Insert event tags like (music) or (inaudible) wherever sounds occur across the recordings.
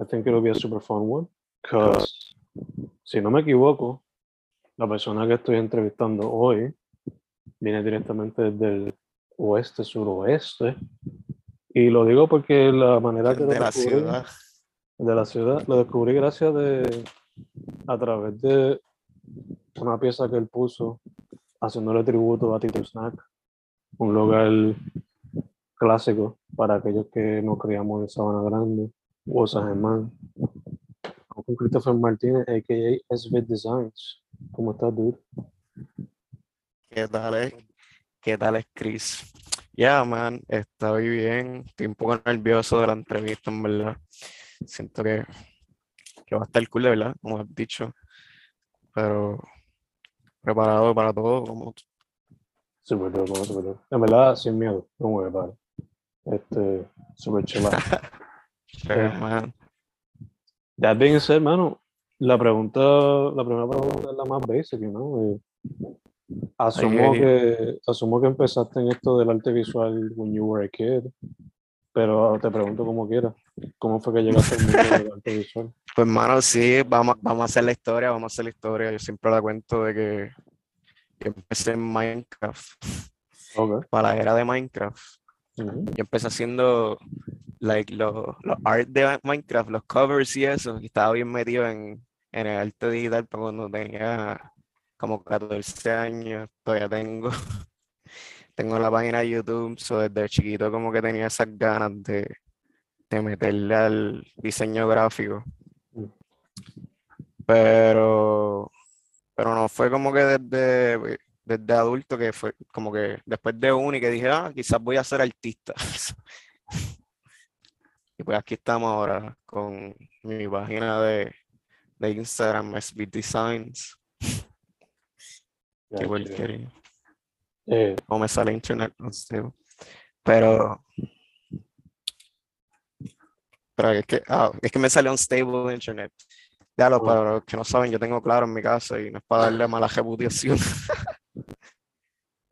I think it'll be a super fun one. Because, si no me equivoco, la persona que estoy entrevistando hoy viene directamente desde el oeste, suroeste. Y lo digo porque la manera que de lo la descubrí- ciudad. de la ciudad lo descubrí gracias de a través de una pieza que él puso haciéndole tributo a Tito Snack, un lugar clásico para aquellos que nos criamos en Sabana Grande, o San Germán. Con Christopher Martínez, a.k.a. SB Designs. ¿Cómo estás, dude? ¿Qué tal es? ¿Qué tal es Chris? Ya, man, estoy bien. Estoy un poco nervioso de la entrevista, en verdad. Siento que, que va a estar cool, de verdad, como has dicho. Pero preparado para todo, como Super dope, mano, super dope. En verdad, sin miedo, no about it. Este, super chill out. (laughs) pero, man. That being said, mano, la pregunta, la primera pregunta es la más basic, ¿no? Eh, asumo Ay, ay. que, asumo que empezaste en esto del arte visual when you were a kid, pero te pregunto como quieras, ¿cómo fue que llegaste al mundo del arte visual? (laughs) Pues, mano, sí, vamos, vamos a hacer la historia, vamos a hacer la historia. Yo siempre la cuento de que yo empecé en Minecraft, Ok. para la era de Minecraft. Yo empecé haciendo like, los los art de Minecraft, los covers y eso, y estaba bien metido en, en el arte digital para cuando tenía como 14 años, todavía tengo, (laughs) tengo la página de YouTube, so desde chiquito como que tenía esas ganas de, de meterle al diseño gráfico. Pero, pero no fue como que desde, desde adulto que fue como que después de uni que dije, ah, quizás voy a ser artista. (laughs) Y pues aquí estamos ahora con mi página de, de Instagram, SB Designs. Qué porquería. Eh, No me sale internet, no sé. Pero, pero es que, ah, es que me salió un stable internet. Ya lo, Oh. para los que no saben, yo tengo claro en mi casa y no es para darle mala reputación. (laughs)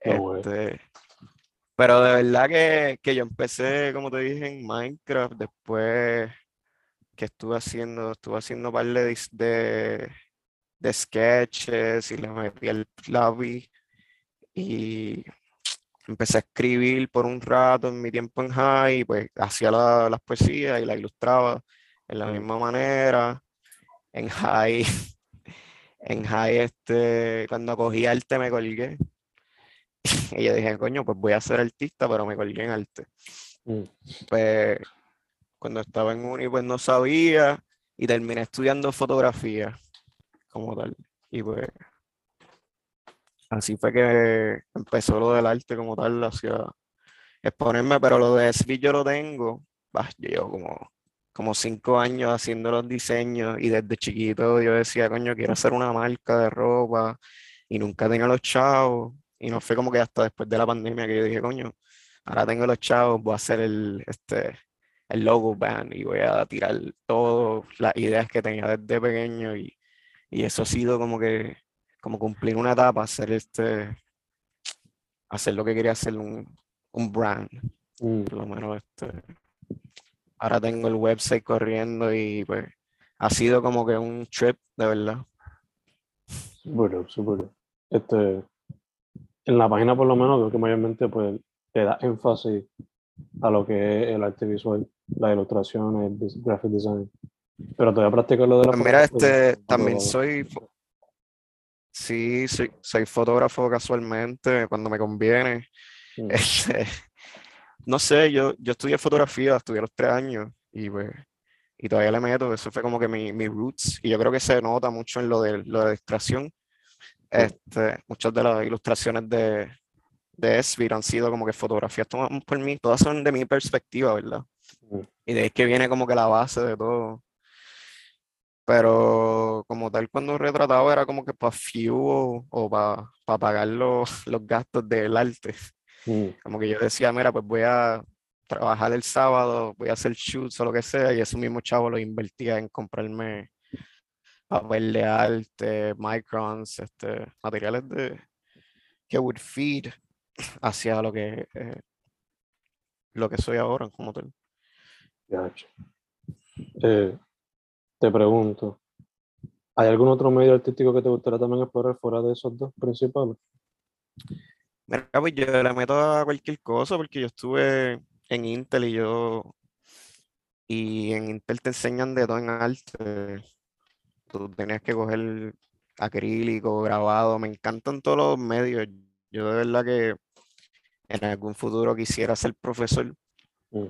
Este, pero de verdad que, que yo empecé, como te dije, en Minecraft, después que estuve haciendo, estuve haciendo un par de, de, de sketches y le metí el lápiz y empecé a escribir por un rato en mi tiempo en high, pues hacía la- las poesías y las ilustraba en la misma manera. En high, (laughs) en high, este, cuando cogí arte me colgué. (laughs) Y yo dije, coño, pues voy a ser artista, pero me colgué en arte. Mm. Pues cuando estaba en uni, pues no sabía y terminé estudiando fotografía como tal. Y pues así fue que empezó lo del arte como tal, hacia exponerme, pero lo de SB yo lo tengo, bah, yo llevo como, como cinco años haciendo los diseños y desde chiquito yo decía, coño, quiero hacer una marca de ropa y nunca tenía los chavos. Y no fue como que hasta después de la pandemia que yo dije, coño, ahora tengo los chavos, voy a hacer el, este, el logo band y voy a tirar todas las ideas que tenía desde pequeño y, y eso ha sido como que como cumplir una etapa, hacer este hacer lo que quería hacer un, un brand. Mm. Por lo menos este ahora tengo el website corriendo y pues ha sido como que un trip de verdad. Bueno, súper. Este, en la página por lo menos creo que mayormente pues le da énfasis a lo que es el arte visual, la ilustración, el graphic design. Pero todavía practicas lo de la Pues mira, este también soy sí, soy, soy fotógrafo casualmente cuando me conviene. Mm. (laughs) Este, no sé, yo, yo estudié fotografía, estudié los tres años y pues, y todavía le meto, eso fue como que mi, mi roots, y yo creo que se nota mucho en lo de, lo de la ilustración. Este, muchas de las ilustraciones de, de Esvir han sido como que fotografías tomadas por mí, todas son de mi perspectiva, ¿verdad? Y de ahí que viene como que la base de todo. Pero como tal, cuando retrataba era como que para few o, para pagar los, los gastos del arte. Como que yo decía, mira, pues voy a trabajar el sábado, voy a hacer shoots o lo que sea, y eso mismo chavo lo invertía en comprarme papel de arte, microns, este, materiales de que would feed hacia lo que eh, lo que soy ahora como tal. gacho. Eh, te pregunto, ¿hay algún otro medio artístico que te gustaría también explorar fuera de esos dos principales? Mira, pues yo le meto a cualquier cosa porque yo estuve en Intel y yo y en Intel te enseñan de todo en arte. Tú tenías que coger acrílico, grabado, me encantan todos los medios. Yo de verdad que en algún futuro quisiera ser profesor. Mm.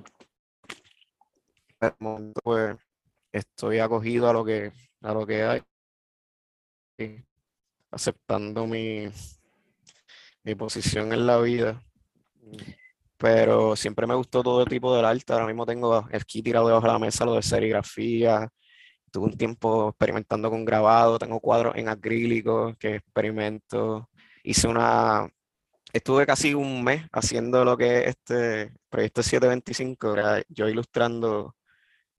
De momento, pues estoy acogido a lo que a lo que hay. y aceptando mi, mi posición en la vida. Pero siempre me gustó todo tipo del arte. Ahora mismo tengo aquí tirado debajo de la mesa lo de serigrafía. Tuve un tiempo experimentando con grabado. Tengo cuadros en acrílico que experimento. Hice una. Estuve casi un mes haciendo lo que es este proyecto 725. era yo ilustrando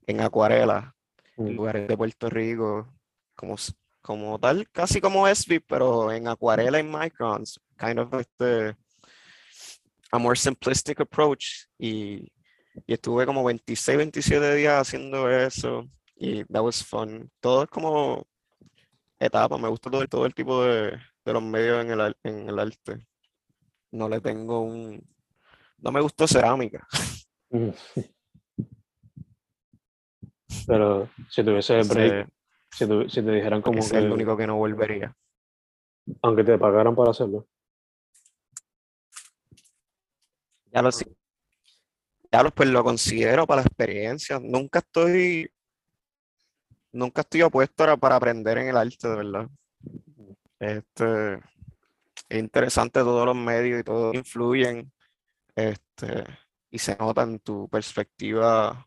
en acuarela en Mm, lugares de Puerto Rico, como, como tal, casi como SB, pero en acuarela y microns, kind of este, a more simplistic approach. Y, y estuve como 26, 27 días haciendo eso y that was fun. Todo es como etapa, me gusta todo, todo el tipo de, de los medios en el, en el arte. No le tengo un... No me gustó cerámica. mm. Pero si tuviese break, Ese, si, tu- si te dijeran como ese es el que, único que no volvería. aunque te pagaran para hacerlo, Ya lo, ya lo, pues lo considero para la experiencia. Nunca estoy, nunca estoy opuesto a- para aprender en el arte, de verdad. Este, es interesante todos los medios y todos influyen, este, y se nota en tu perspectiva,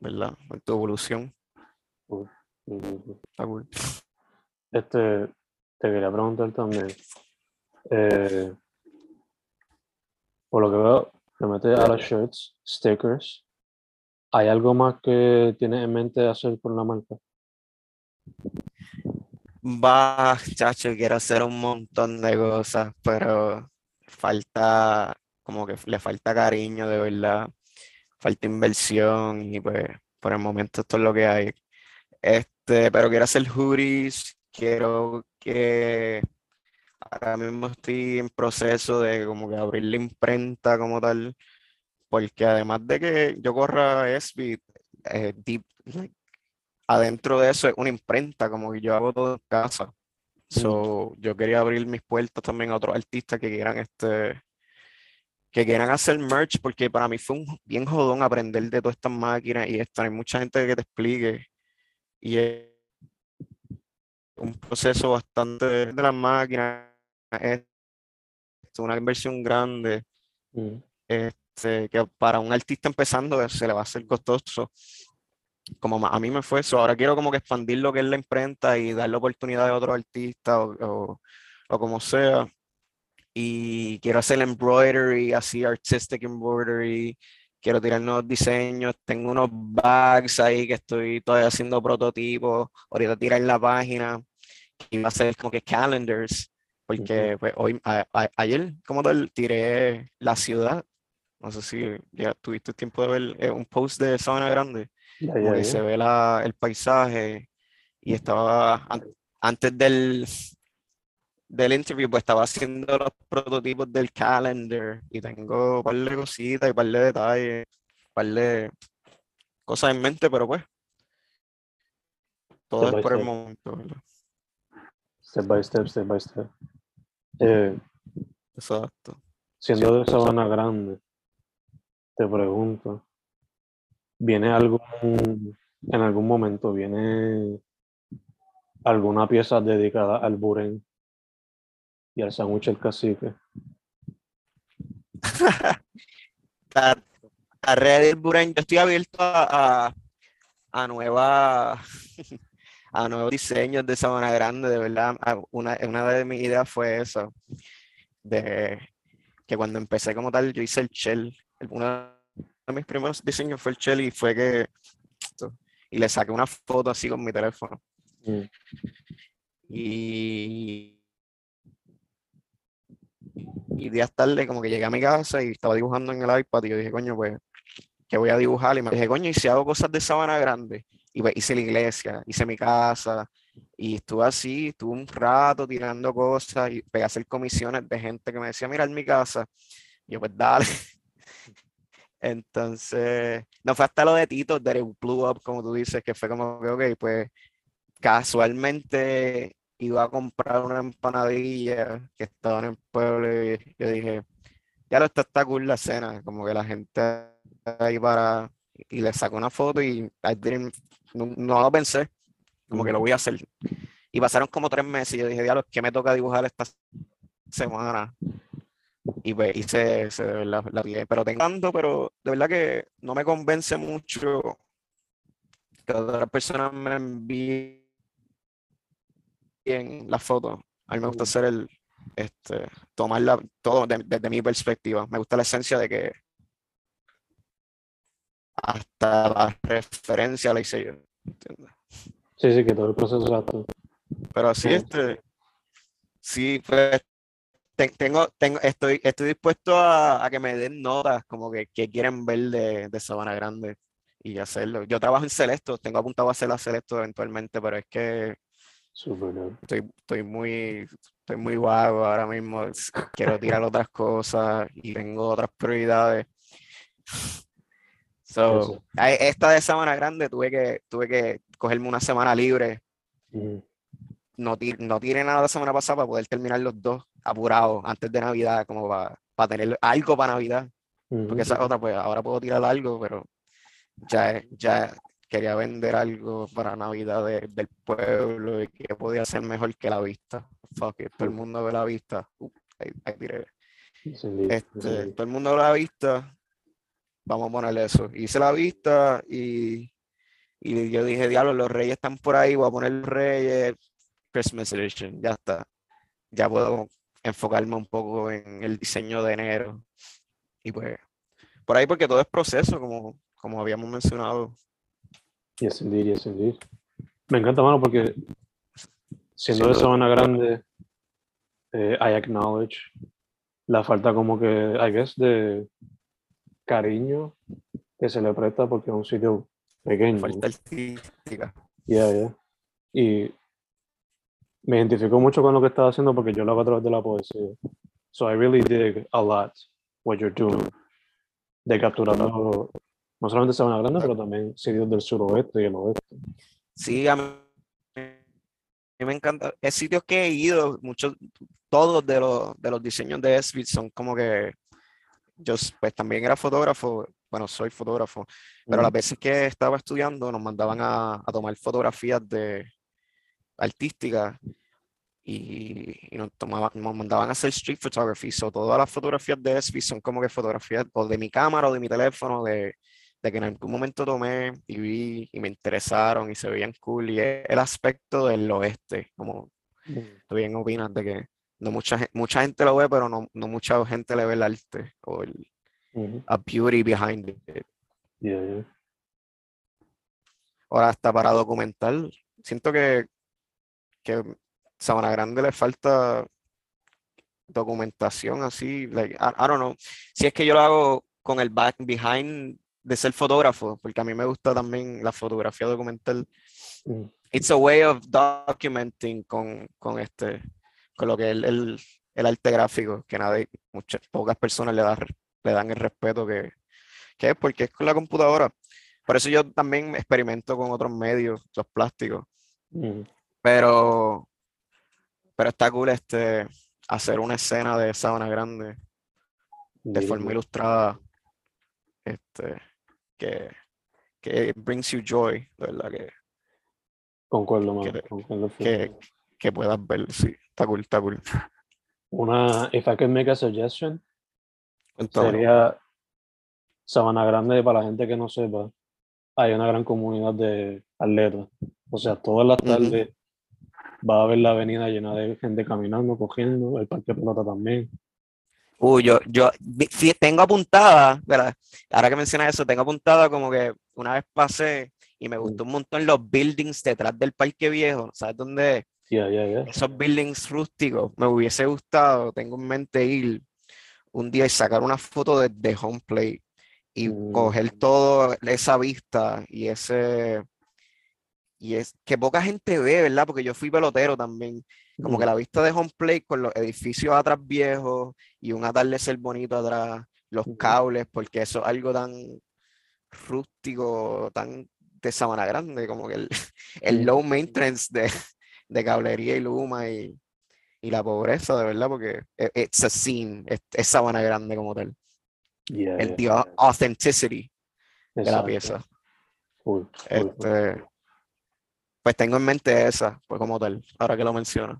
¿verdad? En tu evolución. mm, Está cool. este, te quería preguntar también, eh, por lo que veo, le metes a los shirts, stickers, ¿hay algo más que tienes en mente hacer con la marca? Va, chacho, quiero hacer un montón de cosas, pero falta, como que le falta cariño, de verdad. Falta inversión y pues por el momento esto es lo que hay. Este, pero quiero hacer hoodies, quiero que ahora mismo estoy en proceso de como que abrir la imprenta como tal, porque además de que yo corra SB, eh, deep, like, adentro de eso es una imprenta, como que yo hago todo en casa. So, yo quería abrir mis puertas también a otros artistas que quieran este que quieran hacer merch, porque para mí fue un bien jodón aprender de todas estas máquinas y esto. Hay mucha gente que te explique. Y es un proceso bastante de, las máquinas. Es una inversión grande. Mm, Este, que para un artista empezando se le va a hacer costoso. Como a mí me fue eso. Ahora quiero como que expandir lo que es la imprenta y darle oportunidad a otros artistas o, o- o como sea. Y quiero hacer embroidery, así artistic embroidery. quiero tirar nuevos diseños, tengo unos bags ahí que estoy todavía haciendo prototipos, ahorita tirar la página, y va a ser como que calendars, porque pues, hoy, ayer como tal, tiré la ciudad, no sé si ya tuviste tiempo de ver eh, un post de Sabana Grande, donde se ve la, el paisaje y estaba antes del, del interview, pues estaba haciendo los prototipos del calendar y tengo un par de cositas y un par de detalles, un par de cosas en mente, pero pues todo es por el momento. Step by step, step by step. Eh, Exacto. Siendo de Sabana Grande, te pregunto, ¿viene algún, en algún momento, viene alguna pieza dedicada al buren y al sándwich el cacique. (laughs) a red del Buren, yo estoy abierto a, a, nueva, (laughs) a nuevos diseños de Sabana Grande, de verdad. Una, una de mis ideas fue eso, de que cuando empecé como tal, yo hice el shell. Uno de mis primeros diseños fue el shell y fue que y le saqué una foto así con mi teléfono. Mm. Y y días tarde como que llegué a mi casa y estaba dibujando en el iPad y yo dije, coño, pues, ¿qué voy a dibujar? Y me dije, coño, y si hago cosas de sabana grande, y pues hice la iglesia, hice mi casa, y estuve así, estuve un rato tirando cosas y pegué a hacer comisiones de gente que me decía, mira, en mi casa. Y yo, pues dale. Entonces, no fue hasta lo de Tito, de Blue Up, como tú dices, que fue como que, ok, pues casualmente iba a comprar una empanadilla que estaba en el pueblo y yo dije, ya lo está, está cool la cena, como que la gente ahí para, y le saco una foto y no, lo pensé, como que lo voy a hacer. Y pasaron como tres meses y yo dije, diablo, ¿qué me toca dibujar esta semana? Y pues hice, la, la, pero tengo pero de verdad que no me convence mucho que otras personas me envíen en la foto. A mí me gusta hacer el, este, tomarla todo desde mi perspectiva. Me gusta la esencia de que hasta la referencia la hice yo. Sí, sí, que todo el proceso exacto. Pero sí, este, sí, pues, tengo, tengo, estoy, estoy dispuesto a, que me den notas como que, que quieren ver de, de, Sabana Grande y hacerlo. Yo trabajo en Celesto, tengo apuntado a hacer la Celesto eventualmente, pero es que Estoy, estoy, muy, estoy muy vago ahora mismo. Quiero tirar otras cosas y tengo otras prioridades. So, esta de semana grande tuve que, tuve que cogerme una semana libre. No, no tiré nada la semana pasada para poder terminar los dos apurados antes de Navidad, como para, para tener algo para Navidad. Porque esa otra, pues ahora puedo tirar algo, pero ya, ya quería vender algo para Navidad del pueblo y que podía ser mejor que la vista. Fuck it, todo el mundo ve la vista. Uh, ahí, este, todo el mundo ve la vista. Vamos a ponerle eso. Hice la vista y, y yo dije, diablo, los reyes están por ahí, voy a poner los reyes, Christmas Edition, ya está. Ya puedo enfocarme un poco en el diseño de enero. Y pues, por ahí porque todo es proceso, como, como habíamos mencionado Yes, indeed, yes, indeed. Me encanta, mano, porque siendo de Sabana Grande, eh, I acknowledge la falta como que, I guess, de cariño que se le presta porque es un sitio pequeño. Falta artística. Yeah, yeah. Y me identifico mucho con lo que estás haciendo porque yo lo hago a través de la poesía. So I really dig a lot what you're doing. De capturando no solamente Sabana Grande, pero también sitios del suroeste y el oeste. Sí, a mí, me encanta. Es sitios que he ido, muchos, todos de los, de los diseños de Esbit son como que yo pues también era fotógrafo, bueno, soy fotógrafo, pero las veces que estaba estudiando nos mandaban a, a tomar fotografías de artísticas y, nos, tomaban, nos mandaban a hacer street photography. So, todas las fotografías de Esbit son como que fotografías o de mi cámara o de mi teléfono, de, de que en algún momento tomé y vi y me interesaron y se veían cool y el aspecto del oeste, como mm. tú bien opinas de que no mucha, mucha gente lo ve, pero no, no mucha gente le ve el arte o el, a beauty behind it. Yeah, yeah. Ahora hasta para documental, siento que, que Sabana Grande le falta documentación así, like, I, I don't know. Si es que yo lo hago con el back behind de ser fotógrafo, porque a mí me gusta también la fotografía documental. Mm. It's a way of documenting con, con este, con lo que es el, el, el arte gráfico, que nadie, muchas, pocas personas le, dan le dan el respeto que, que es, porque es con la computadora. Por eso yo también experimento con otros medios, los plásticos. Mm. Pero, pero está cool este, hacer una escena de Sabana Grande de forma ilustrada, este, que, que brings you joy, de verdad, que, Concuerdo, man. que- concuerdo que, que puedas ver, sí, está cool, está cool. Una, if I could make a suggestion, Cuéntame. sería Sabana Grande, para la gente que no sepa, hay una gran comunidad de atletas. O sea, todas las tardes va a haber la avenida llena de gente caminando, cogiendo, el parque de pelota también. Uy, yo, yo sí, tengo apuntada, ¿verdad? Ahora que mencionas eso, tengo apuntada como que una vez pasé y me gustó un montón los buildings detrás del Parque Viejo, ¿sabes dónde? es? Ya, ya, ya. Esos buildings rústicos, me hubiese gustado, tengo en mente ir un día y sacar una foto de, home play y Mm. coger toda esa vista y ese, y es que poca gente ve, ¿verdad? Porque yo fui pelotero también, como que la vista de home play con los edificios atrás viejos y un atardecer bonito atrás, los cables, porque eso es algo tan rústico, tan de Sabana Grande, como que el, (laughs) el low maintenance de, (laughs) de cablería y luma y, y la pobreza, de verdad, porque e- it's a scene, es, es Sabana Grande como tal, Ya, el ya, the ya. authenticity de la Exacto. pieza. Full, full. Este, pues tengo en mente esa, pues como tal, ahora que lo mencionas.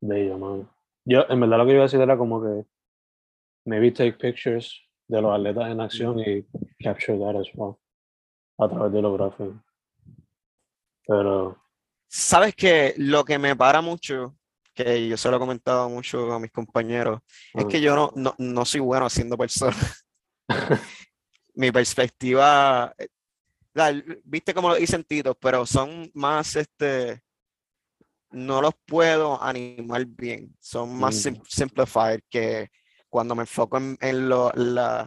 Bello, man. Yo, en verdad, lo que iba a decir era como que maybe take pictures de los atletas en acción y capture that as well a través de los gráficos. Pero, Sabes que lo que me para mucho, que yo se lo he comentado mucho a mis compañeros, es ah, que yo no, no, no soy bueno haciendo personas. (laughs) Mi perspectiva, la- viste cómo lo dicen Tito, pero son más, este, no los puedo animar bien, son más sim- Mm. simplified que cuando me enfoco en, en los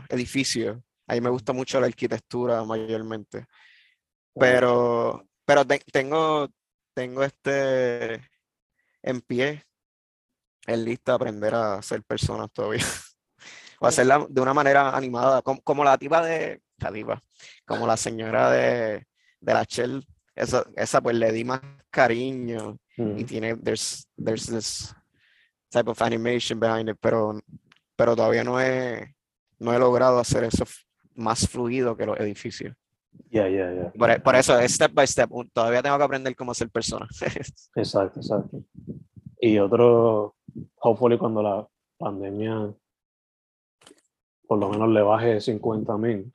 edificios. Ahí me gusta mucho la arquitectura mayormente. Pero, pero te- tengo, tengo este en pie, en lista aprender a ser personas todavía. (laughs) O hacerla de una manera animada, como, como la tipa de, tipa, como la señora de, de la Shell, esa, esa pues le di más cariño y mm, tiene, there's, there's this type of animation behind it, pero, pero todavía no he, no he logrado hacer eso más fluido que los edificios. ya, ya, ya. Por, por eso es step by step. Todavía tengo que aprender cómo ser persona. (laughs) Exacto, exacto. Y otro, hopefully cuando la pandemia por lo menos le baje 50 mil,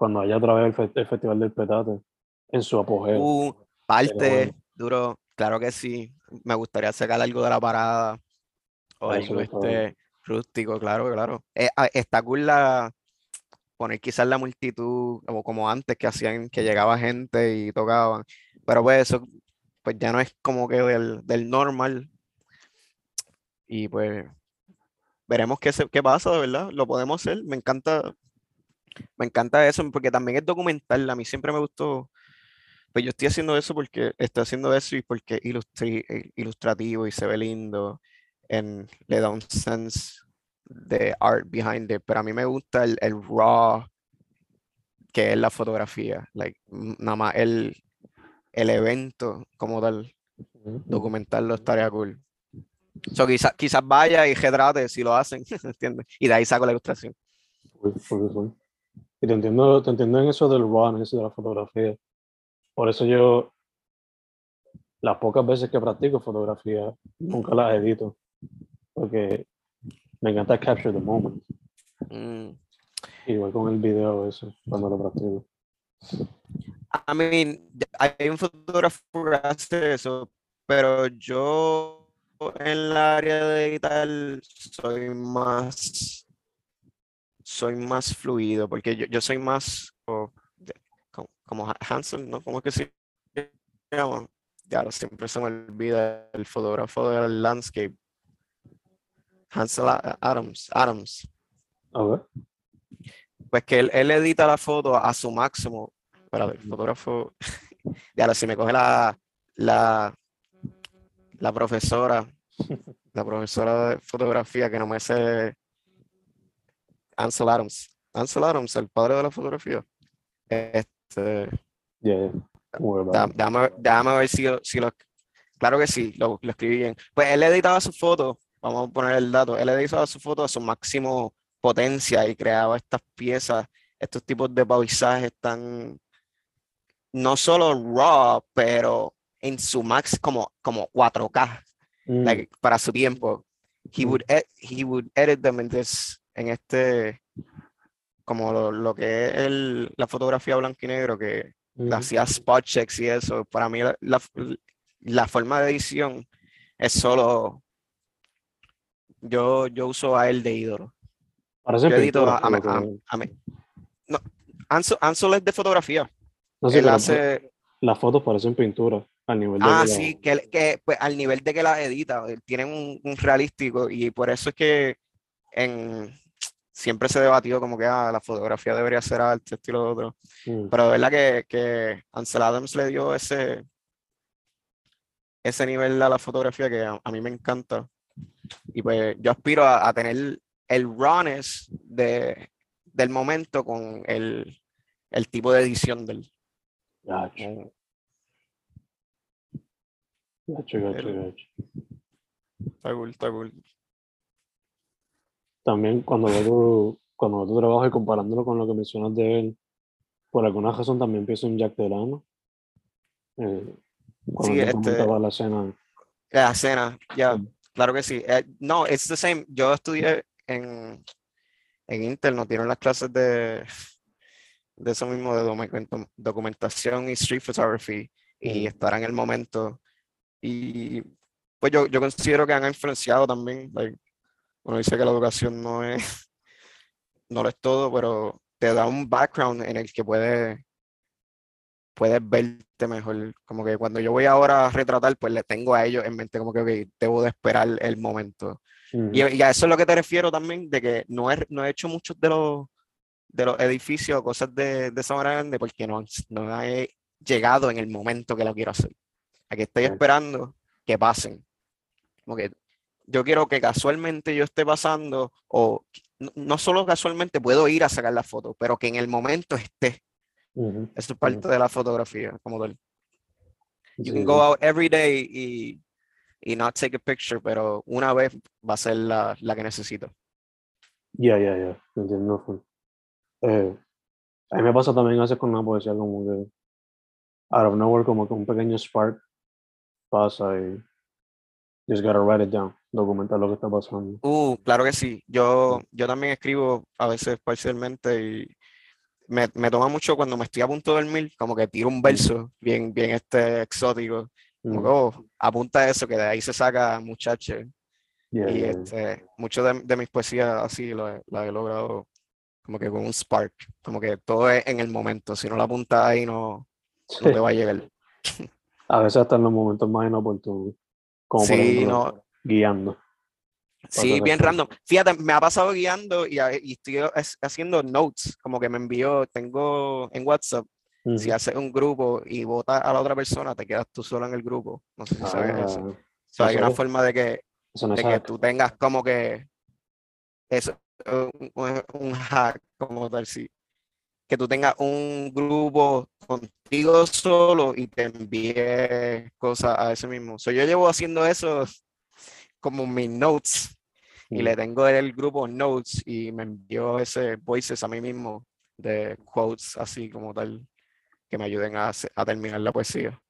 cuando haya otra vez el, fe- el Festival del Petate en su apogeo. Uh, parte, bueno. duro, claro que sí. Me gustaría sacar algo de la parada o Eso algo este rústico, claro, claro. Eh, ah, está cool la poner quizás la multitud, como, como antes que hacían, que llegaba gente y tocaban. Pero pues eso, pues ya no es como que del, del normal. Y pues veremos qué, se- qué pasa, de verdad. Lo podemos hacer. Me encanta, me encanta eso, porque también es documental. A mí siempre me gustó. Pues yo estoy haciendo eso porque estoy haciendo eso y porque ilustri- eh, ilustrativo y se ve lindo. En, le da un sense de art behind it. Pero a mí me gusta el, el raw que es la fotografía. Like, nada más el, el evento como tal, documentarlo estaría cool. So, quizás quizás vaya y retrate si lo hacen, (laughs) ¿entiendes? Y de ahí saco la ilustración. Full, full. Y te entiendo, te entiendo en eso del rawness de la fotografía. Por eso yo, las pocas veces que practico fotografía, nunca las edito. Porque me encanta capture the moment. Mm. Igual con el video eso, cuando lo practico. I mean, hay un fotógrafo que hace eso, pero yo en el área de editar soy más, soy más fluido, porque yo, yo soy más de- como, como Ha- Hansel, ¿no? ¿Cómo es que se llama? Ya siempre se me olvida el fotógrafo del landscape. Hansel Adams, Adams. A ver. Pues que él, él edita la foto a su máximo. Para el fotógrafo. (laughs) Ya ahora si me coge la, la, la profesora, la profesora de fotografía que no me sé Ansel Adams. Ansel Adams, el padre de la fotografía. Este, Yeah, yeah. Déjame, déjame ver si, lo- si lo. Claro que sí, lo, lo escribí bien. Pues él editaba su foto, vamos a poner el dato, él editaba su foto a su máximo potencia y creaba estas piezas, estos tipos de paisajes tan, no solo raw, pero en su max como, como 4K, Mm, like, para su tiempo. He Mm. would, he would edit them in this, en este, como lo, lo que es el- la fotografía blanco y negro, que mm, hacía spot checks y eso. Para mí la, la- la forma de edición es solo, yo, yo uso a él de ídolo. Parece Yo edito pintura, a, a, a- a mí. No, Ansel, Ansel es de fotografía. No Él hace, las fotos parecen pintura al nivel de ah, que sí, que, que pues, al nivel de que la edita, él tiene un, un realístico y por eso es que en, siempre se debatió como que ah, la fotografía debería ser arte, esto y lo otro. Mm, Pero de verdad que, que Ansel Adams le dio ese, ese nivel a la fotografía que a, a mí me encanta. Y pues yo aspiro a, a tener el rawness de, del momento con el, el tipo de edición del. gacho, gacho, gacho, el- gacho. Está cool, está cool. También cuando veo tu, cuando veo tu trabajo y comparándolo con lo que mencionas de él, por alguna razón también pienso en Jack Delano. Eh, cuando Sí, te este- la escena. La escena, ya, Sí. claro que sí. Eh, no, it's the same. Yo estudié en, en Intel, nos dieron las clases de, de eso mismo, de documentación y street photography, y Ujú. estar en el momento. Y pues yo, yo considero que han influenciado también. like, uno dice que la educación no es, (laughs) no lo es todo, pero te da un background en el que puedes, puedes verte mejor. Como que cuando yo voy ahora a retratar, pues le tengo a ellos en mente como que ok, debo de esperar el momento. Y, y a eso es lo que te refiero también, de que no he, no he hecho muchos de los, de los edificios o cosas de, de grande porque no, no he llegado en el momento que lo quiero hacer. Aquí estoy esperando que pasen. Como que yo quiero que casualmente yo esté pasando, o no, solo casualmente puedo ir a sacar la foto, pero que en el momento esté. ujú, Eso es parte de la fotografía, como tal. You can go out every day y, y not take a picture, pero una vez va a ser la, la que necesito. Ya, ya, ya, entiendo. full. Eh, a mí me pasa también a veces con la poesía, como que out of nowhere, como que un pequeño spark pasa y just gotta write it down, documentar lo que está pasando. Uh, claro que sí. Yo, yo también escribo a veces parcialmente y me, me toma mucho cuando me estoy a punto de dormir, como que tiro un verso bien, bien este exótico. Como Mm, oh, apunta eso, que de ahí se saca muchacho. yeah, Y yeah, este, mucho de, de mis poesías así lo la he logrado como que con un spark, como que todo es en el momento. Si no la apuntas ahí, no, no te va a llegar. (laughs) A veces hasta en los momentos más inoportunos, como por Sí, ejemplo no, guiando. Sí, bien random. Fíjate, me ha pasado guiando y, a- y estoy es- haciendo notes, como que me envió, tengo en WhatsApp, si haces un grupo y votas a la otra persona, te quedas tú solo en el grupo. No sé si sabes eso. Ah, So, hay eso una es. forma de que, eso no es de que tú tengas como que eso, un, un- un hack como tal, sí. Que tú tengas un grupo contigo solo y te envíe cosas a ese mismo. So, yo llevo haciendo eso como mis notes y Mm. le tengo el grupo Notes y me envió ese voices a mí mismo de quotes así como tal que me ayuden a, a terminar la poesía.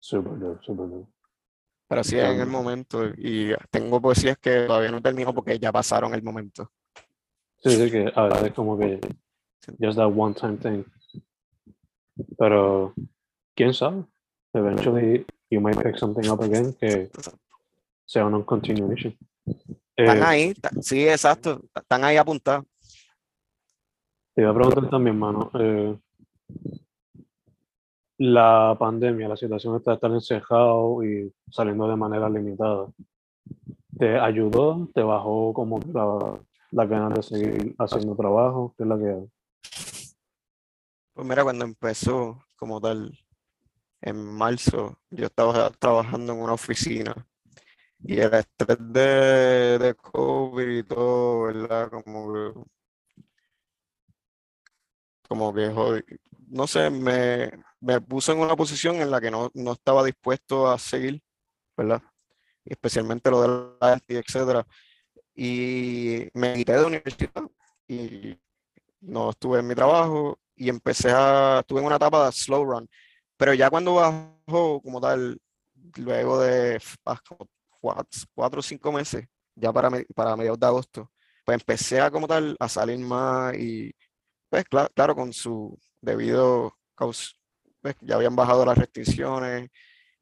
Super dope. Pero sí en el Entiendo. momento y tengo poesías que todavía no termino porque ya pasaron el momento. Sí, sí, que a veces como que just that one time thing. Pero, quién sabe, eventually you might pick something up again que sea una continuation. Están Eh, ahí, sí, exacto, están ahí apuntados. Te iba a preguntar también, mano. eh, la pandemia, la situación está de estar encerrado y saliendo de manera limitada. ¿Te ayudó? ¿Te bajó como la, ganas de seguir haciendo trabajo? ¿Qué es la que? Pues mira, cuando empezó como tal, en marzo, yo estaba trabajando en una oficina y el estrés de, de COVID y todo, ¿verdad? Como que, como que, jodi- no sé, me, me puso en una posición en la que no, no estaba dispuesto a seguir, ¿verdad? Y especialmente lo de la etcétera. Y me quité de universidad y no estuve en mi trabajo y empecé a, estuve en una etapa de slow run, pero ya cuando bajó como tal, luego de ah, cuatro, o cinco meses, ya para, para mediados de agosto, pues empecé a como tal a salir más y pues cla- claro, con su debido caus, pues, ya habían bajado las restricciones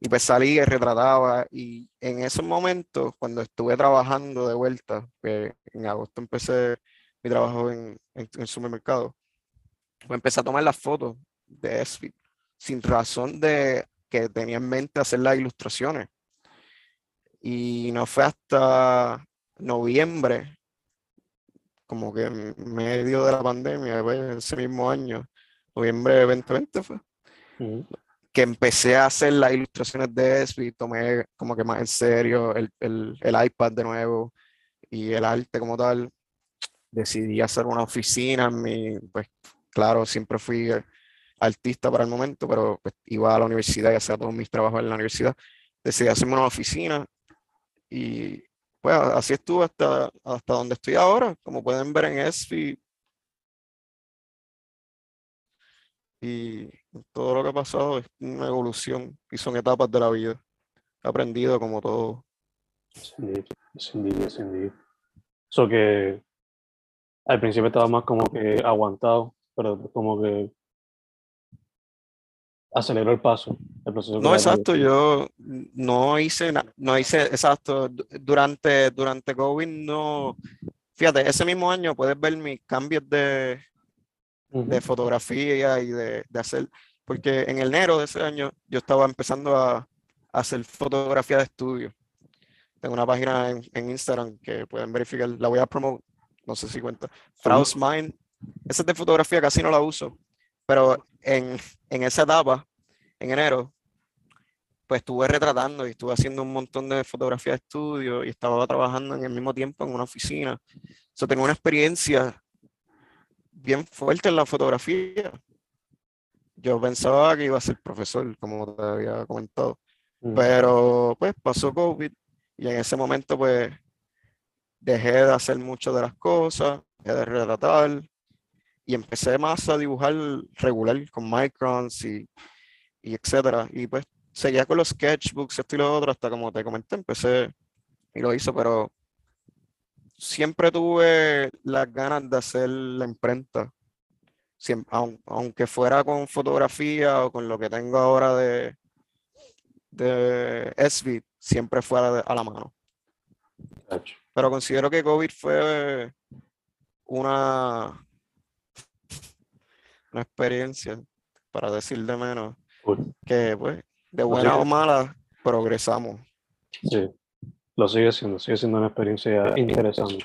y pues salí y retrataba. Y en esos momentos cuando estuve trabajando de vuelta, que en agosto empecé mi trabajo en, en, en supermercado, pues empecé a tomar las fotos de Esfi sin razón de que tenía en mente hacer las ilustraciones. Y no fue hasta noviembre, como que en medio de la pandemia, pues, ese mismo año, noviembre de 2020 fue, Ujú. que empecé a hacer las ilustraciones de Esfi, tomé como que más en serio el, el, el iPad de nuevo y el arte como tal decidí hacer una oficina mi, pues claro, siempre fui artista para el momento, pero pues, iba a la universidad y hacía todos mis trabajos en la universidad. Decidí hacerme una oficina y pues así estuve hasta, hasta donde estoy ahora, como pueden ver en ESFI. Y todo lo que ha pasado es una evolución y son etapas de la vida. He aprendido como todo. Sin duda, sin duda. So que al principio estaba más como que aguantado, pero como que aceleró el paso, el proceso No, exacto, yo no hice nada, no hice, exacto, du- durante, durante COVID no, fíjate, ese mismo año puedes ver mis cambios de, Ujú. de fotografía y de, de hacer, porque en enero de ese año yo estaba empezando a, a hacer fotografía de estudio. Tengo una página en, en Instagram que pueden verificar, la voy a promover, no sé si cuenta, Fraus Mind, esa es de fotografía, casi no la uso, pero en, en esa etapa, en enero, pues estuve retratando y estuve haciendo un montón de fotografía de estudio y estaba trabajando en el mismo tiempo en una oficina. So, tengo una experiencia bien fuerte en la fotografía. Yo pensaba que iba a ser profesor, como te había comentado, Ujú. pero pues pasó COVID y en ese momento pues dejé de hacer muchas de las cosas, dejé de retratar y empecé más a dibujar regular con microns y, y etcétera. Y pues seguía con los sketchbooks, esto y lo otro, hasta como te comenté, empecé y lo hice, pero siempre tuve las ganas de hacer la imprenta. Siem- aun- aunque fuera con fotografía o con lo que tengo ahora de, de SB, siempre fue a la, a la mano. Pero considero que COVID fue una, una experiencia, para decir de menos, Cool. que pues, de buena o mala, progresamos. Sí, lo sigue siendo, sigue siendo una experiencia interesante.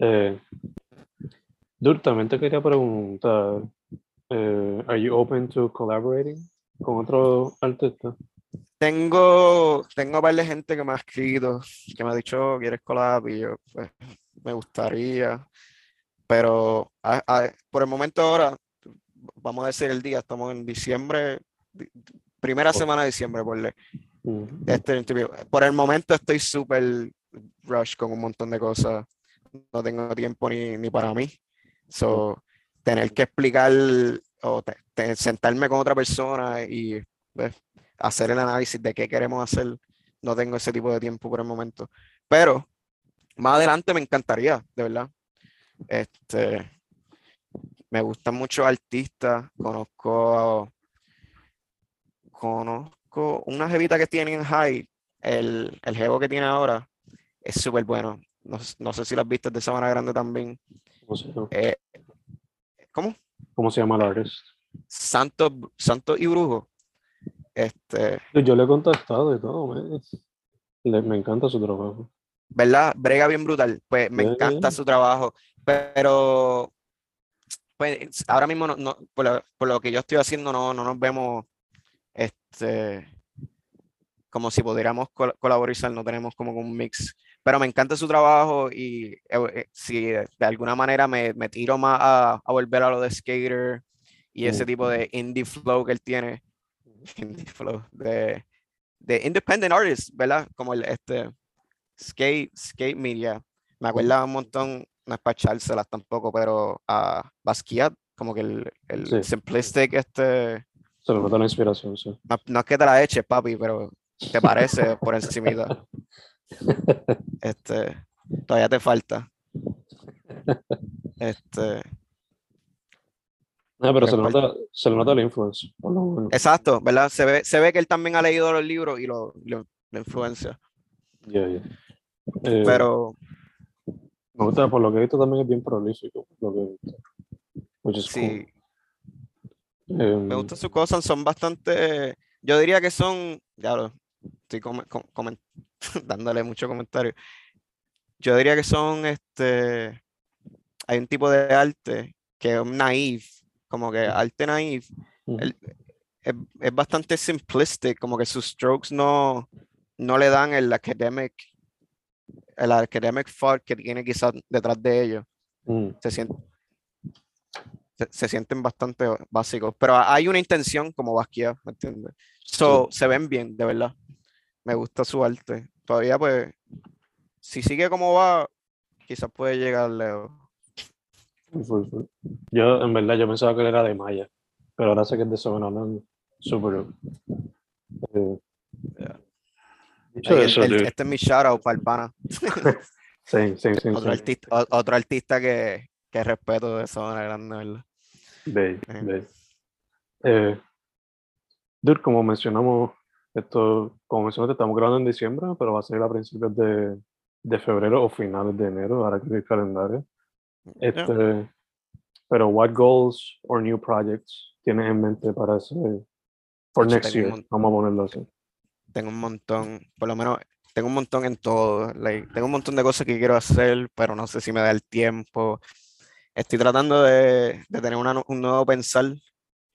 Eh, Dur, también te quería preguntar, eh, ¿are you open to collaborating con otros artistas? Tengo, tengo varias de gente que me ha escrito, que me ha dicho, ¿quieres collab? Y yo, pues, me gustaría. Pero a- a- por el momento ahora, vamos a decir el día, estamos en diciembre, di- primera Oh. semana de diciembre, por, le- este interview. Por el momento estoy súper rush con un montón de cosas. No tengo tiempo ni, ni para mí. So, tener que explicar o te- te- sentarme con otra persona y pues, hacer el análisis de qué queremos hacer, no tengo ese tipo de tiempo por el momento. Pero más adelante me encantaría, de verdad. Este, me gustan muchos artistas, conozco conozco una jevita que tiene en High, el, el jevo que tiene ahora, es súper bueno. No, no sé si las viste de Sabana Grande también. no sé, no. Eh, ¿cómo? ¿Cómo se llama el artist? Santo, Santo y Brujo. Este, Yo le he contactado y todo, me, le- me encanta su trabajo. ¿verdad? Brega bien brutal. Pues me Yeah. encanta su trabajo. Pero pues ahora mismo no, no- por, lo, por lo que yo estoy haciendo no, no nos vemos este como si pudiéramos col- colaborar, no tenemos como un mix. Pero me encanta su trabajo y eh, eh, si de, de alguna manera me, me tiro más a, a volver a lo de skater y ese tipo de indie flow que él tiene, (laughs) indie flow, de, de independent artist, ¿verdad? Como el este skate, skate media. Me acuerda un montón, no es para echárselas tampoco, pero a Basquiat, como que el, el Sí. simplistic, este, Se le nota la inspiración, sí. no, no es que te la eches, papi, pero te parece por encimita. (laughs) Este, todavía te falta. Este, Ah, pero se le, nota, se le nota la influencia, exacto, ¿verdad? Se ve, se ve que él también ha leído los libros y lo, lo, lo influencia. Yeah, yeah. Eh, Pero me gusta, por lo que he visto, también es bien prolífico. Lo que he visto. Which is sí, cool. Eh, me gustan sus cosas, son bastante, yo diría que son, ya lo estoy com- comen- (laughs) dándole mucho comentario. Yo diría que son, este, hay un tipo de arte que es naive, como que arte naive, ujú. el- es, es bastante simplistic, como que sus strokes no, no le dan el academic, el academic fart que tiene quizás detrás de ellos. Mm, Se sienten, se, se sienten bastante básicos, pero hay una intención como Basquiat, ¿me entiendes? So, se ven bien, de verdad. Me gusta su arte. Todavía, pues, si sigue como va, quizás puede llegar lejos. Full, full. Yo, en verdad, yo pensaba que él era de Maya, pero ahora sé que es de Seven hablando. Súper. Eh, Yeah. el- el- este es mi shout out para el pana. (laughs) Sí, sí, sí. Otro sí. artista, o- otro artista que, que respeto de zona grande, ¿verdad? Ve, Eh. ve. Eh, dude, como mencionamos, esto, como mencionaste, estamos grabando en diciembre, pero va a ser a principios de, de febrero o finales de enero, ahora que vi el calendario. Este, Pero, what goals or new projects tienes en mente para ese, for next year? Vamos a ponerlo así. Tengo un montón, por lo menos tengo un montón en todo. like, tengo un montón de cosas que quiero hacer, pero no sé si me da el tiempo. Estoy tratando de, de tener una un nuevo pensar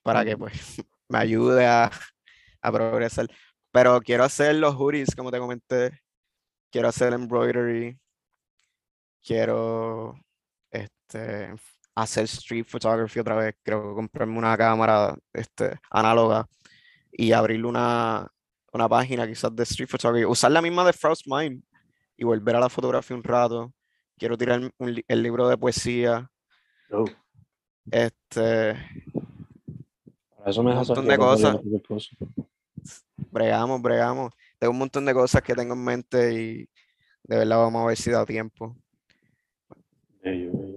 para que pues (laughs) me ayude a, a progresar. Pero quiero hacer los hoodies, como te comenté. Quiero hacer embroidery. Quiero este, hacer street photography otra vez. Creo que comprarme una cámara este, análoga y abrirle una, una página quizás de street photography. Usar la misma de Frost Mind y volver a la fotografía un rato. Quiero tirar un el libro de poesía. Oh, Este, eso me Un montón de cosas. bregamos, bregamos. Tengo un montón de cosas que tengo en mente y de verdad vamos a ver si da tiempo. Bello, bello.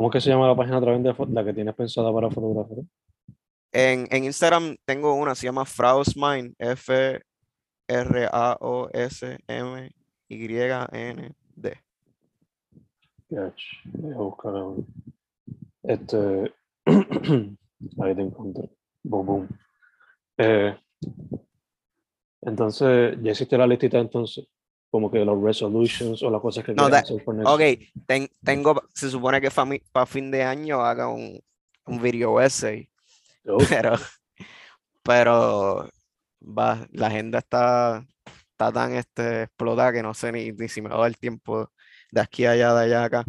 ¿Cómo que se llama la página a través de la que tienes pensada para fotografía? En, en Instagram tengo una, se llama Fraus Mind, F R A O S M Y N D. Gach, voy a buscar ahora. Este. (clears throat) Ahí te encontré. Boom, boom. Eh, entonces, ya hiciste la listita entonces. Como que los resolutions o las cosas que No, that- hacer por Ok, ten- tengo, se supone que para fin de año haga un, un video essay, Oh, (laughs) pero, pero va, la agenda está, está tan este, explotada que no sé ni, ni si me va dar tiempo de aquí a allá, de allá a acá.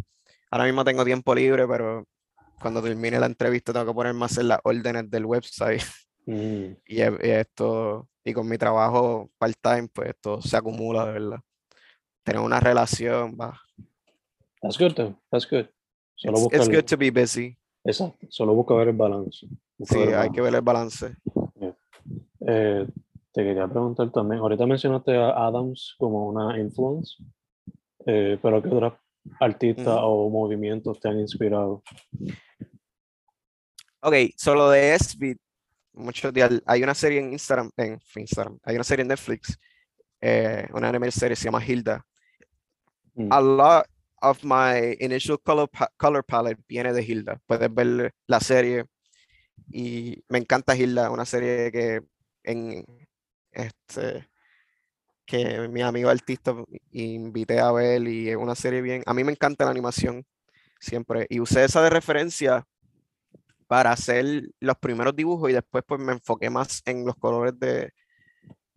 Ahora mismo tengo tiempo libre, pero cuando termine la entrevista tengo que ponerme a hacer las órdenes del website. Mm, (laughs) y, y esto, y con mi trabajo part-time, pues esto se acumula, de verdad. Tener una relación, va. That's good, though. That's good. Solo It's, busca it's el- good to be busy. Exacto. Solo busca ver el balance. Busca Sí, hay que ver el balance. Eh, te quería preguntar también, ahorita mencionaste a Adams como una influence, eh, pero ¿qué otros artistas o movimientos te han inspirado? Ok, solo de SB, muchos días, hay una serie en Instagram, en Instagram, hay una serie en Netflix, eh, una anime serie se llama Hilda. A lot, of my initial color, color palette viene de Hilda. Puedes ver la serie y me encanta Hilda, una serie que en este que mi amigo artista invité a ver y es una serie bien. A mí me encanta la animación siempre y usé esa de referencia para hacer los primeros dibujos y después pues me enfoqué más en los colores de,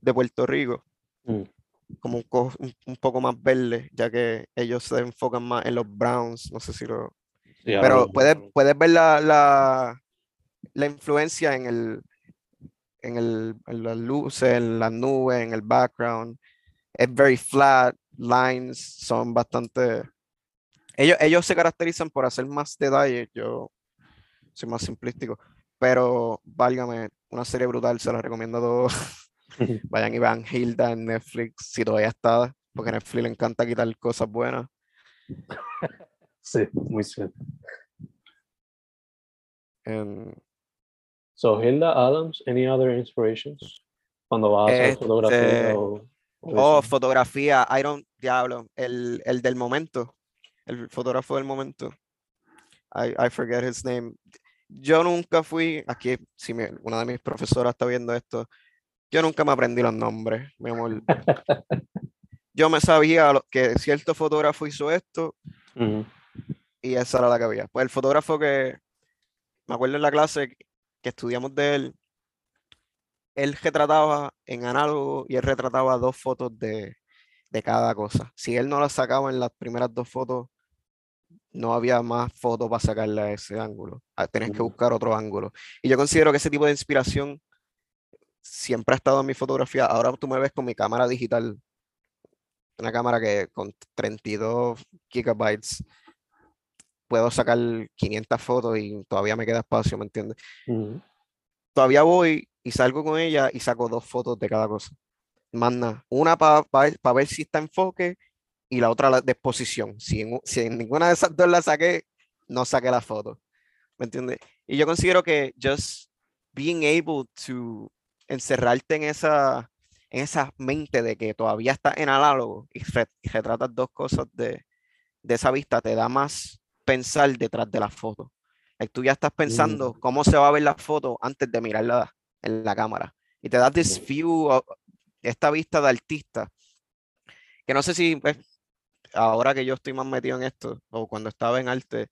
de Puerto Rico Mm. Como un, un- un poco más verde, ya que ellos se enfocan más en los browns, no sé si lo... Sí, Pero puedes, puedes ver la, la, la influencia en el, en el, en las luces, en las nubes, en el background. Es very flat, lines son bastante... Ellos, ellos se caracterizan por hacer más detalles, yo soy más simplístico, pero válgame, una serie brutal, se la recomiendo a todos. (laughs) (laughs) Vayan y vean Hilda en Netflix, si todavía está, porque a Netflix le encanta quitar cosas buenas. Sí, muy cierto. Em, So, Hilda Adams, any other inspirations? Cuando vas a hacer Este, fotografía o, o Oh, fotografía, I don't, diablo, el, el del momento, el fotógrafo del momento. I, I forget his name. Yo nunca fui, aquí, si me- una de mis profesoras está viendo esto, yo nunca me aprendí los nombres, mi amor. (laughs) Yo me sabía que cierto fotógrafo hizo esto Ujú. y esa era la que había. Pues el fotógrafo que, me acuerdo en la clase que estudiamos de él, él retrataba en análogo y él retrataba dos fotos de, de cada cosa. Si él no las sacaba en las primeras dos fotos, no había más fotos para sacarle a ese ángulo. Ah, Tenías que buscar otro ángulo. Y yo considero que ese tipo de inspiración siempre ha estado en mi fotografía. Ahora tú me ves con mi cámara digital, una cámara que con 32 gigabytes puedo sacar 500 fotos y todavía me queda espacio, ¿me entiendes? Ujú. todavía voy y salgo con ella y saco dos fotos de cada cosa. Más nada. Una para ver si está enfoque y la otra la de exposición. Si en, si en ninguna de esas dos la saqué, no saqué la foto. ¿Me entiendes? Y yo considero que just being able to encerrarte en esa, en esa mente de que todavía está en análogo y, re- y retratas dos cosas de, de esa vista, te da más pensar detrás de la foto. Like, tú ya estás pensando cómo se va a ver la foto antes de mirarla en la cámara. Y te da this view, of- esta vista de artista, que no sé si pues, ahora que yo estoy más metido en esto, o cuando estaba en arte,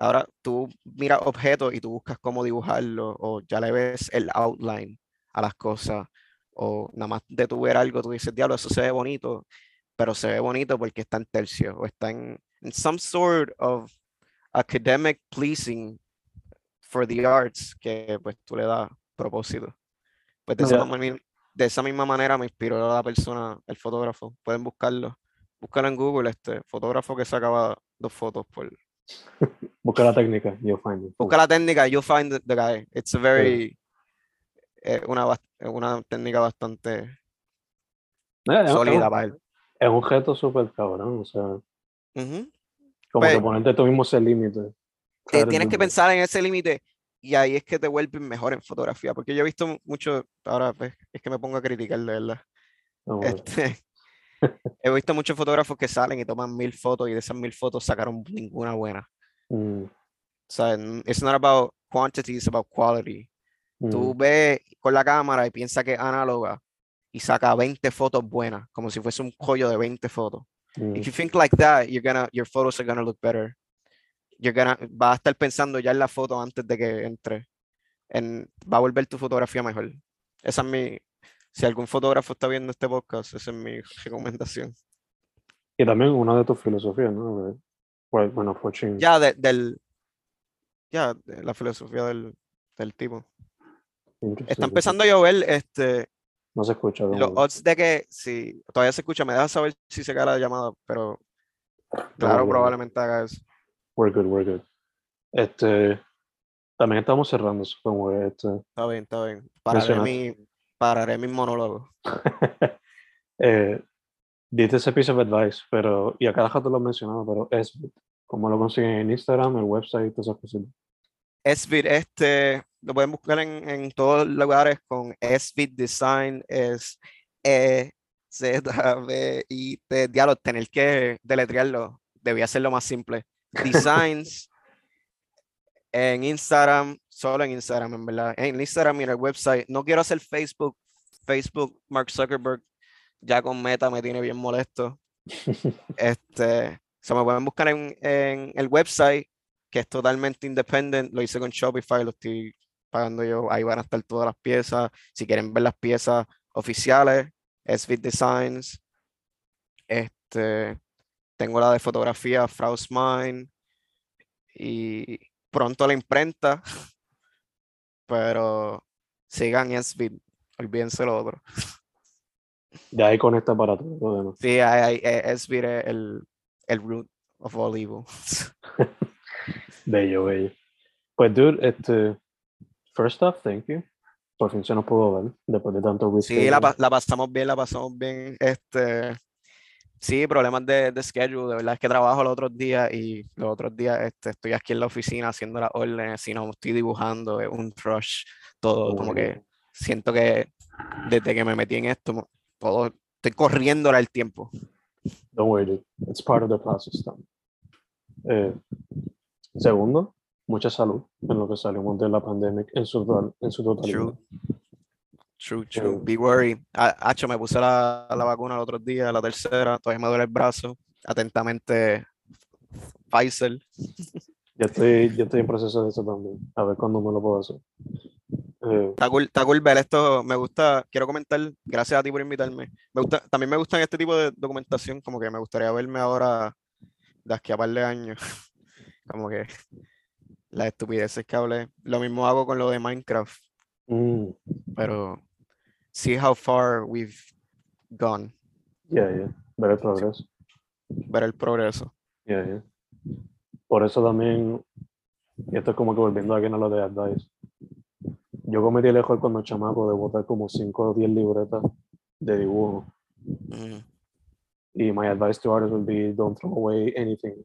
ahora tú miras objetos y tú buscas cómo dibujarlo, o ya le ves el outline a las cosas, o nada más de tu ver algo, tú dices, diablo, eso se ve bonito, pero se ve bonito porque está en tercio, o está en, some sort of academic pleasing for the arts que pues tú le das propósito. Pues de, esa, de esa misma manera me inspiró la persona, el fotógrafo. Pueden buscarlo. Búscalo en Google, este fotógrafo que sacaba dos fotos por. (laughs) Busca la técnica, you'll find it. Busca la técnica, you'll find the, the guy. It's a very eh, una, una técnica bastante Eh, es- es, sólida un, para él. es un reto súper cabrón, o sea, Ujú. como que Pues- ponerte tú mismo ese límite. te tienes que pensar en ese límite y ahí es que te vuelves mejor en fotografía, porque yo he visto mucho, ahora pues, es que me pongo a criticar de verdad. Bueno. Este, (laughs) he visto muchos fotógrafos que salen y toman mil fotos y de esas mil fotos sacaron ninguna buena. Mm, O sea, it's not about quantity, it's about quality. Tú mm, ves con la cámara y piensas que es análoga y saca 20 fotos buenas, como si fuese un joyo de 20 fotos. mm. If you think like that, you're gonna, your photos are gonna look better. You're gonna, vas a estar pensando ya en la foto antes de que entre. En, va a volver tu fotografía mejor. Esa es mi, si algún fotógrafo está viendo este podcast, esa es mi recomendación. Y también una de tus filosofías, ¿no? Well, bueno. Ya de- del, ya de la filosofía del, del tipo. Está empezando a llover, este, No se escucha. los como- odds de que si todavía se escucha, me deja saber si se cae la llamada, pero claro, bien. probablemente haga eso. We're good, we're good. Este, también estamos cerrando, supongo que este, Está bien, está bien. Pararé mi, pararé mi monólogo. (laughs) eh, diste ese piece of advice, pero, y a cada rato lo has mencionado, pero es, ¿cómo lo consiguen en Instagram, el website, todas esas cositas? SVID, este, lo pueden buscar en, en todos los lugares con SVID Design, es E, Z, B, I, T, diablo, tener que deletrearlo. debía hacerlo más simple. (laughs) Designs en Instagram, solo en Instagram, en verdad. En Instagram y en el website. No quiero hacer Facebook. Facebook, Mark Zuckerberg, ya con Meta me tiene bien molesto. (laughs) Este, se me pueden buscar en, en el website, que es totalmente independiente. Lo hice con Shopify, lo estoy pagando yo. Ahí van a estar todas las piezas. Si quieren ver las piezas oficiales, SVIT Designs. Este, tengo la de fotografía, Fraus Mine. Y pronto la imprenta. (laughs) Pero sigan SVIT, olvídense lo otro. De ahí conecta para todo lo demás. Sí, hay, eh, SVIT es el, el root of all evil. (laughs) Bello, bello. Pues, dude, este, first off, thank you. Por fin se nos pudo ver después de tanto Sí, reschedule. la, la pasamos bien, la pasamos bien. Este, sí, problemas de, de schedule, de verdad es que trabajo los otros días y los otros días este, estoy aquí en la oficina haciendo las órdenes, si no estoy dibujando, es un rush, todo, como que siento que desde que me metí en esto, todo, estoy corriendo el tiempo. Don't worry, dude. It's part of the process. Eh, segundo, mucha salud en lo que salimos de la pandemia en su, total- en su totalidad. True. True, Be worried. Ah, Hacho, me puse la, la vacuna el otro día, la tercera, todavía me duele el brazo. Atentamente, Pfizer. Ya estoy, ya estoy en proceso de eso también. A ver cuándo me lo puedo hacer. Eh, Está cool, está cool ver esto. Me gusta, quiero comentar, gracias a ti por invitarme. Me gusta, también me gustan este tipo de documentación, como que me gustaría verme ahora de aquí a par de años. (laughs) Como que (laughs) las estupideces que hablé. Lo mismo hago con lo de Minecraft, mm, pero see how far we've gone, yeah, yeah. Ver el progreso. ver el progreso. Yeah, yeah. Por eso también, y esto es como que volviendo aquí a lo de Advice. Yo cometí el error cuando chamaco de botar como 5 o 10 libretas de dibujo. Mm, Y my advice to artists would be don't throw away anything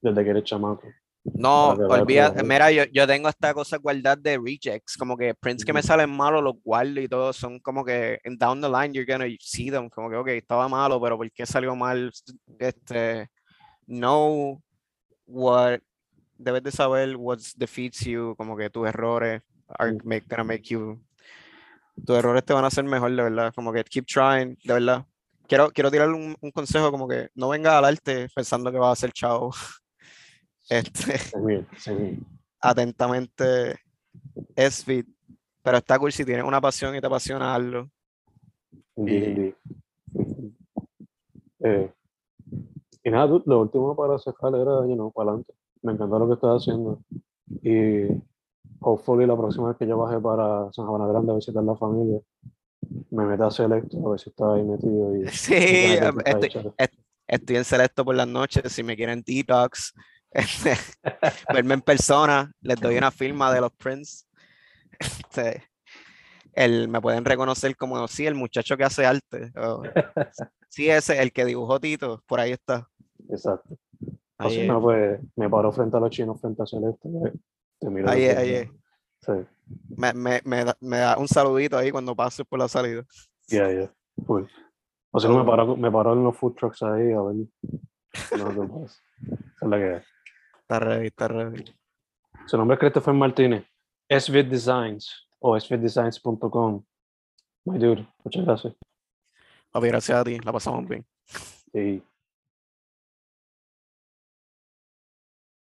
desde que eres chamaco. No, ¿eh? mira, yo, yo tengo esta cosa guardada de rejects, como que prints que me salen malos, los guardo y todo, son como que en down the line you're gonna see them, como que, ok, estaba malo, pero ¿por qué salió mal? Este, know what, debes de saber what defeats you, como que tus errores are make, gonna make you, tus errores te van a hacer mejor, de verdad, como que keep trying, de verdad. Quiero, quiero tirarle un, un consejo, como que no venga al arte pensando que va a ser chavo. (laughs) Este, Seguir, seguir. atentamente SFIT, pero está cool si tienes una pasión y te apasiona algo. Y-. Eh, y nada, dude, lo último para sacar era, you know, para adelante. Me encantó lo que estás haciendo. Y hopefully la próxima vez que yo baje para San Juan Grande a visitar la familia, me meta a Selecto a ver si está ahí metido. Y, (laughs) Sí, y estoy, estoy en Selecto por las noches, si me quieren detox, este, (laughs) verme en persona, les doy una firma de los prints. (laughs) Este, el, me pueden reconocer como, sí, el muchacho que hace arte. sí, ese, el que dibujó Tito, por ahí está. Exacto. Es, no, pues me paro frente a los chinos, frente a Celeste. Te miro ahí ahí. Sí, Me, me, me da, me da un saludito ahí cuando pases por la salida. yeah, yeah. Cool. O si no, me paro, me paro en los food trucks ahí a ver. No, (laughs) es la que es. Está ready, está ready. Su nombre es Christopher Martínez. SVIT Designs o svitdesigns.com. My dude, muchas gracias. Papi, gracias a ti, la pasamos bien. Y